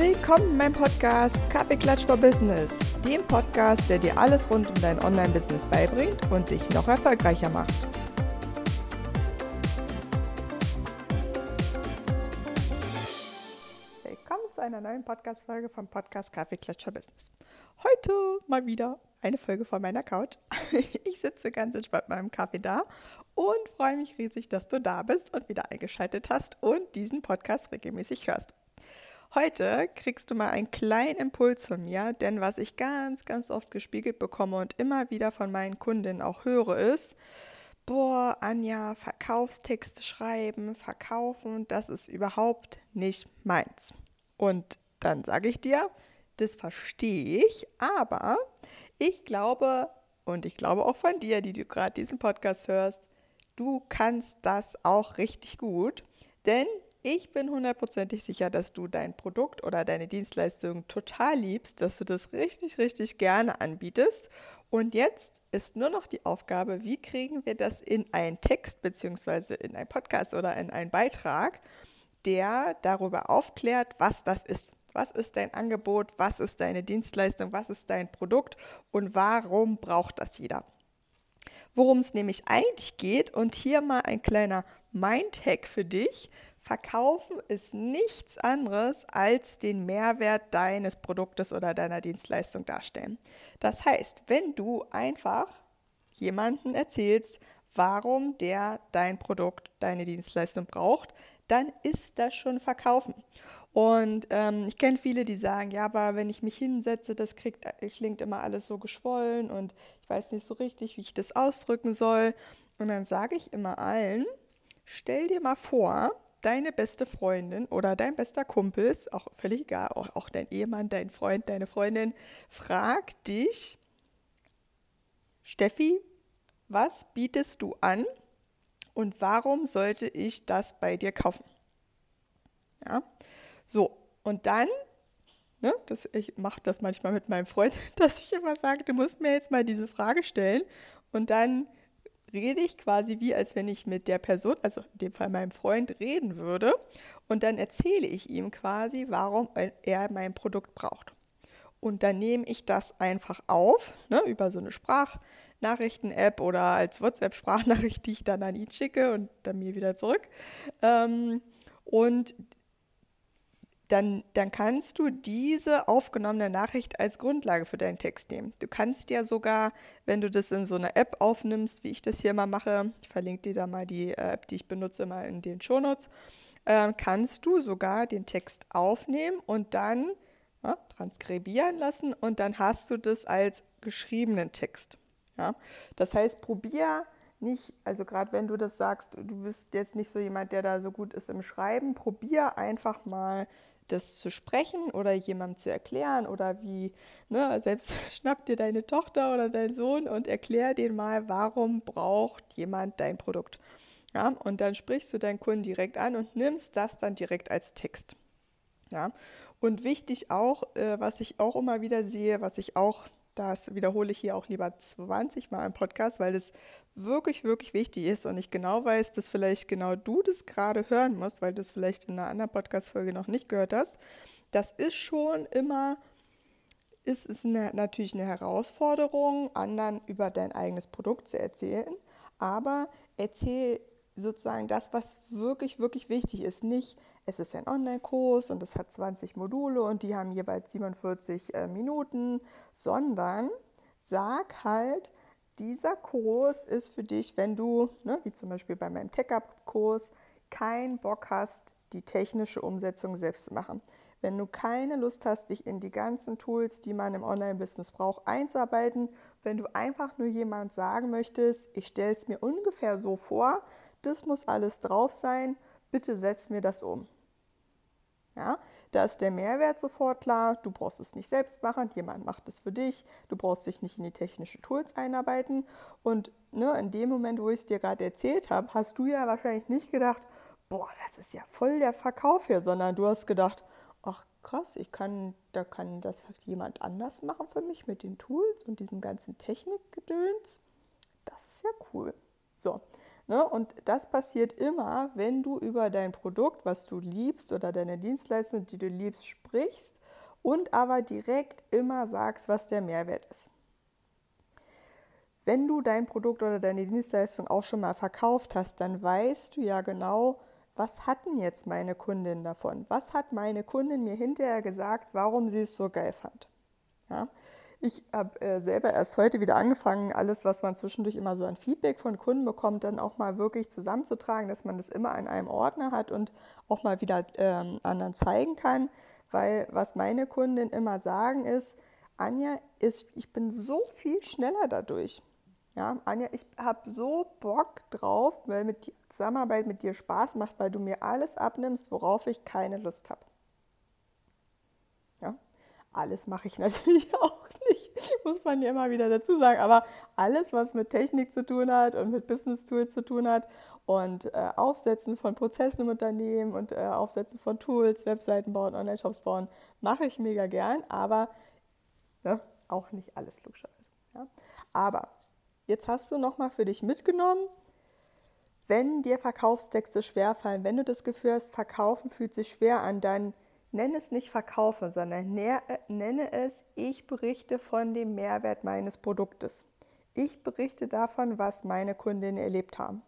Willkommen in meinem Podcast Kaffeeklatsch for Business, dem Podcast, der dir alles rund um dein Online-Business beibringt und dich noch erfolgreicher macht. Willkommen zu einer neuen Podcast-Folge vom Podcast Kaffeeklatsch for Business. Heute mal wieder eine Folge von meiner Couch. Ich sitze ganz entspannt mit meinem Kaffee da und freue mich riesig, dass du da bist und wieder eingeschaltet hast und diesen Podcast regelmäßig hörst. Heute kriegst du mal einen kleinen Impuls von mir, denn was ich ganz, ganz oft gespiegelt bekomme und immer wieder von meinen Kundinnen auch höre, ist, boah, Anja, Verkaufstexte schreiben, verkaufen, das ist überhaupt nicht meins. Und dann sage ich dir, das verstehe ich, aber ich glaube, und ich glaube auch von dir, die du gerade diesen Podcast hörst, du kannst das auch richtig gut, denn ich bin hundertprozentig sicher, dass du dein Produkt oder deine Dienstleistung total liebst, dass du das richtig, richtig gerne anbietest. Und jetzt ist nur noch die Aufgabe, wie kriegen wir das in einen Text bzw. in einen Podcast oder in einen Beitrag, der darüber aufklärt, was das ist. Was ist dein Angebot? Was ist deine Dienstleistung? Was ist dein Produkt? Und warum braucht das jeder? worum es nämlich eigentlich geht. Und hier mal ein kleiner Mindhack für dich. Verkaufen ist nichts anderes als den Mehrwert deines Produktes oder deiner Dienstleistung darstellen. Das heißt, wenn du einfach jemanden erzählst, warum der dein Produkt, deine Dienstleistung braucht, dann ist das schon Verkaufen. Und ähm, ich kenne viele, die sagen, ja, aber wenn ich mich hinsetze, das kriegt, klingt immer alles so geschwollen und ich weiß nicht so richtig, wie ich das ausdrücken soll. Und dann sage ich immer allen, stell dir mal vor, deine beste Freundin oder dein bester Kumpel, ist auch völlig egal, auch, dein Ehemann, dein Freund, deine Freundin, fragt dich, Steffi, was bietest du an und warum sollte ich das bei dir kaufen? Ja, so, und dann, ne, das, ich mache das manchmal mit meinem Freund, dass ich immer sage, du musst mir jetzt mal diese Frage stellen und dann rede ich quasi wie, als wenn ich mit der Person, also in dem Fall meinem Freund, reden würde. Und dann erzähle ich ihm quasi, warum er mein Produkt braucht. Und dann nehme ich das einfach auf, ne, über so eine Sprachnachrichten-App oder als WhatsApp-Sprachnachricht, die ich dann an ihn schicke und dann mir wieder zurück. Ähm, und dann, dann kannst du diese aufgenommene Nachricht als Grundlage für deinen Text nehmen. Du kannst ja sogar, wenn du das in so einer App aufnimmst, wie ich das hier mal mache, ich verlinke dir da mal die äh, App, die ich benutze, mal in den Shownotes, äh, kannst du sogar den Text aufnehmen und dann ja, transkribieren lassen und dann hast du das als geschriebenen Text. Ja? Das heißt, probier nicht, also gerade wenn du das sagst, du bist jetzt nicht so jemand, der da so gut ist im Schreiben, probier einfach mal das zu sprechen oder jemandem zu erklären oder wie, ne, selbst schnapp dir deine Tochter oder dein Sohn und erklär den mal, warum braucht jemand dein Produkt. Ja, und dann sprichst du deinen Kunden direkt an und nimmst das dann direkt als Text. Ja, und wichtig auch, äh, was ich auch immer wieder sehe, was ich auch das wiederhole ich hier auch lieber 20 Mal im Podcast, weil das wirklich, wirklich wichtig ist und ich genau weiß, dass vielleicht genau du das gerade hören musst, weil du es vielleicht in einer anderen Podcast-Folge noch nicht gehört hast. Das ist schon immer, ist, ist eine, natürlich eine Herausforderung, anderen über dein eigenes Produkt zu erzählen, aber erzähl sozusagen das, was wirklich, wirklich wichtig ist. Nicht, es ist ein Online-Kurs und es hat 20 Module und die haben jeweils 47 äh, Minuten, sondern sag halt, dieser Kurs ist für dich, wenn du, ne, wie zum Beispiel bei meinem Tech-Up-Kurs, keinen Bock hast, die technische Umsetzung selbst zu machen. Wenn du keine Lust hast, dich in die ganzen Tools, die man im Online-Business braucht, einzuarbeiten, wenn du einfach nur jemand sagen möchtest, ich stelle es mir ungefähr so vor, das muss alles drauf sein, bitte setz mir das um. Ja, da ist der Mehrwert sofort klar. Du brauchst es nicht selbst machen, jemand macht es für dich. Du brauchst dich nicht in die technischen Tools einarbeiten. Und ne, in dem Moment, wo ich es dir gerade erzählt habe, hast du ja wahrscheinlich nicht gedacht, boah, das ist ja voll der Verkauf hier, sondern du hast gedacht, ach krass, ich kann, da kann das jemand anders machen für mich mit den Tools und diesem ganzen Technikgedöns. Das ist ja cool. So, Ne? Und das passiert immer, wenn du über dein Produkt, was du liebst oder deine Dienstleistung, die du liebst, sprichst und aber direkt immer sagst, was der Mehrwert ist. Wenn du dein Produkt oder deine Dienstleistung auch schon mal verkauft hast, dann weißt du ja genau, was hatten jetzt meine Kundin davon? Was hat meine Kundin mir hinterher gesagt, warum sie es so geil fand? Ja? Ich habe äh, selber erst heute wieder angefangen, alles, was man zwischendurch immer so an Feedback von Kunden bekommt, dann auch mal wirklich zusammenzutragen, dass man das immer in einem Ordner hat und auch mal wieder ähm, anderen zeigen kann. Weil was meine Kundinnen immer sagen ist, Anja, ist, ich bin so viel schneller dadurch. Ja, Anja, ich habe so Bock drauf, weil mit die Zusammenarbeit mit dir Spaß macht, weil du mir alles abnimmst, worauf ich keine Lust habe. Alles mache ich natürlich auch nicht, muss man ja immer wieder dazu sagen. Aber alles, was mit Technik zu tun hat und mit Business Tools zu tun hat und äh, Aufsetzen von Prozessen im Unternehmen und äh, Aufsetzen von Tools, Webseiten bauen, Online-Shops bauen, mache ich mega gern, aber ne, auch nicht alles logischerweise. Ja. Aber Jetzt hast du nochmal für dich mitgenommen, wenn dir Verkaufstexte schwerfallen, wenn du das Gefühl hast, Verkaufen fühlt sich schwer an, dann nenne es nicht Verkaufen, sondern nenne es, ich berichte von dem Mehrwert meines Produktes. Ich berichte davon, was meine Kundinnen erlebt haben.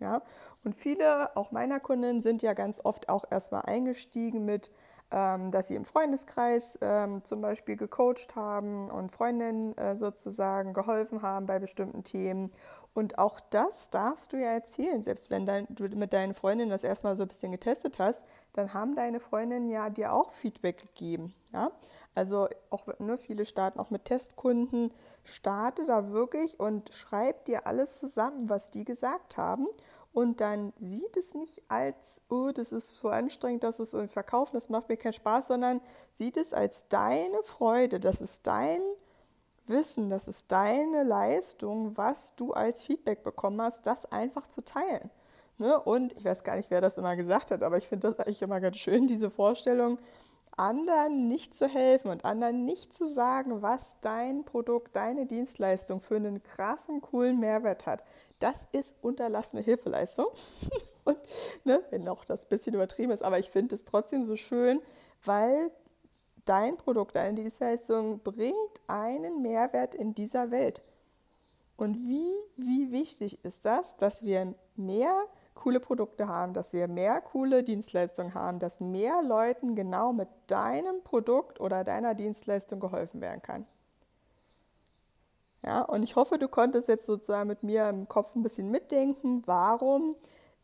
Ja? Und viele, auch meiner Kundinnen, sind ja ganz oft auch erstmal eingestiegen mit, ähm, dass sie im Freundeskreis ähm, zum Beispiel gecoacht haben und Freundinnen äh, sozusagen geholfen haben bei bestimmten Themen. Und auch das darfst du ja erzählen, selbst wenn dein, du mit deinen Freundinnen das erstmal so ein bisschen getestet hast, dann haben deine Freundinnen ja dir auch Feedback gegeben. Ja? Also auch ne, viele starten auch mit Testkunden. Starte da wirklich und schreib dir alles zusammen, was die gesagt haben und dann sieht es nicht als, oh, das ist so anstrengend, dass es irgendwie verkaufen, das macht mir keinen Spaß, sondern sieht es als deine Freude, das ist dein Wissen, das ist deine Leistung, was du als Feedback bekommen hast, das einfach zu teilen. Ne? Und ich weiß gar nicht, wer das immer gesagt hat, aber ich finde das eigentlich immer ganz schön, diese Vorstellung, anderen nicht zu helfen und anderen nicht zu sagen, was dein Produkt, deine Dienstleistung für einen krassen, coolen Mehrwert hat. Das ist unterlassene Hilfeleistung. und, ne, wenn auch das ein bisschen übertrieben ist, aber ich finde es trotzdem so schön, weil dein Produkt, deine Dienstleistung bringt einen Mehrwert in dieser Welt. Und wie, wie wichtig ist das, dass wir mehr coole Produkte haben, dass wir mehr coole Dienstleistungen haben, dass mehr Leuten genau mit deinem Produkt oder deiner Dienstleistung geholfen werden kann. Ja, und ich hoffe, du konntest jetzt sozusagen mit mir im Kopf ein bisschen mitdenken, warum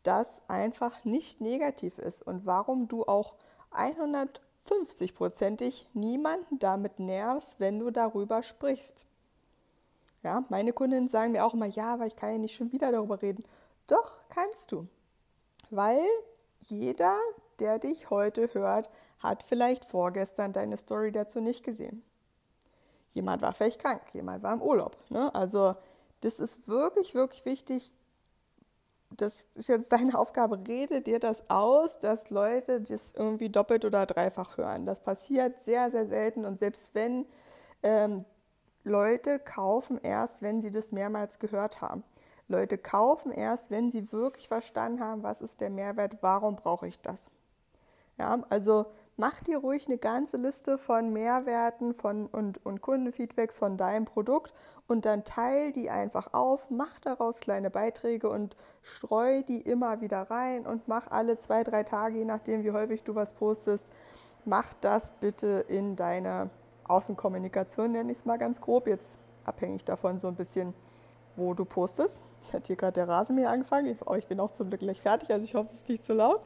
das einfach nicht negativ ist und warum du auch 150-prozentig niemanden damit nervst, wenn du darüber sprichst. Ja, meine Kundinnen sagen mir auch immer, ja, aber ich kann ja nicht schon wieder darüber reden. Doch, kannst du. Weil jeder, der dich heute hört, hat vielleicht vorgestern deine Story dazu nicht gesehen. Jemand war vielleicht krank, jemand war im Urlaub. Ne? Also das ist wirklich, wirklich wichtig. Das ist jetzt deine Aufgabe. Rede dir das aus, dass Leute das irgendwie doppelt oder dreifach hören. Das passiert sehr, sehr selten. Und selbst wenn ähm, Leute kaufen erst, wenn sie das mehrmals gehört haben. Leute kaufen erst, wenn sie wirklich verstanden haben, was ist der Mehrwert, warum brauche ich das. Ja, also mach dir ruhig eine ganze Liste von Mehrwerten von, und, und Kundenfeedbacks von deinem Produkt und dann teil die einfach auf, mach daraus kleine Beiträge und streu die immer wieder rein und mach alle zwei, drei Tage, je nachdem wie häufig du was postest, mach das bitte in deine Außenkommunikation, nenne ich es mal ganz grob, jetzt abhängig davon so ein bisschen, wo du postest. Jetzt hat hier gerade der Rasenmäher angefangen, aber ich bin auch zum Glück gleich fertig, also ich hoffe, es ist nicht zu laut.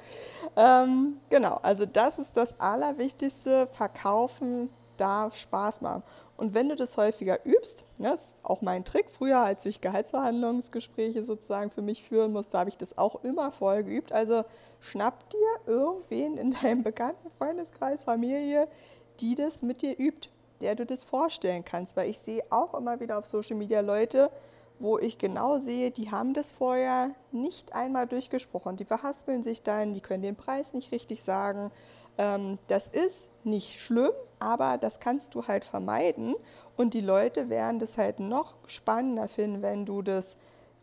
Ähm, genau, also das ist das Allerwichtigste. Verkaufen darf Spaß machen. Und wenn du das häufiger übst, ne, das ist auch mein Trick, früher als ich Gehaltsverhandlungsgespräche sozusagen für mich führen musste, habe ich das auch immer vorher geübt. Also schnapp dir irgendwen in deinem bekannten Freundeskreis, Familie, die das mit dir übt, der du das vorstellen kannst. Weil ich sehe auch immer wieder auf Social Media Leute, wo ich genau sehe, die haben das vorher nicht einmal durchgesprochen. Die verhaspeln sich dann, die können den Preis nicht richtig sagen. Ähm, das ist nicht schlimm, aber das kannst du halt vermeiden. Und die Leute werden das halt noch spannender finden, wenn du das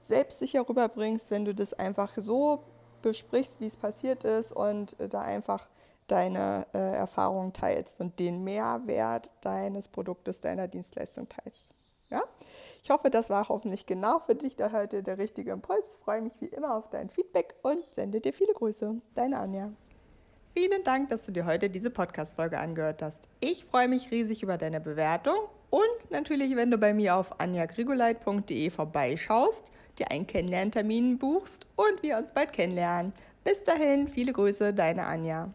selbstsicher rüberbringst, wenn du das einfach so besprichst, wie es passiert ist und äh, da einfach deine äh, Erfahrungen teilst und den Mehrwert deines Produktes, deiner Dienstleistung teilst. Ja? Ich hoffe, das war hoffentlich genau für dich da heute der richtige Impuls. Freue mich wie immer auf dein Feedback und sende dir viele Grüße. Deine Anja. Vielen Dank, dass du dir heute diese Podcast-Folge angehört hast. Ich freue mich riesig über deine Bewertung und natürlich, wenn du bei mir auf anjagrigoleit.de vorbeischaust, dir einen Kennenlerntermin buchst und wir uns bald kennenlernen. Bis dahin, viele Grüße, deine Anja.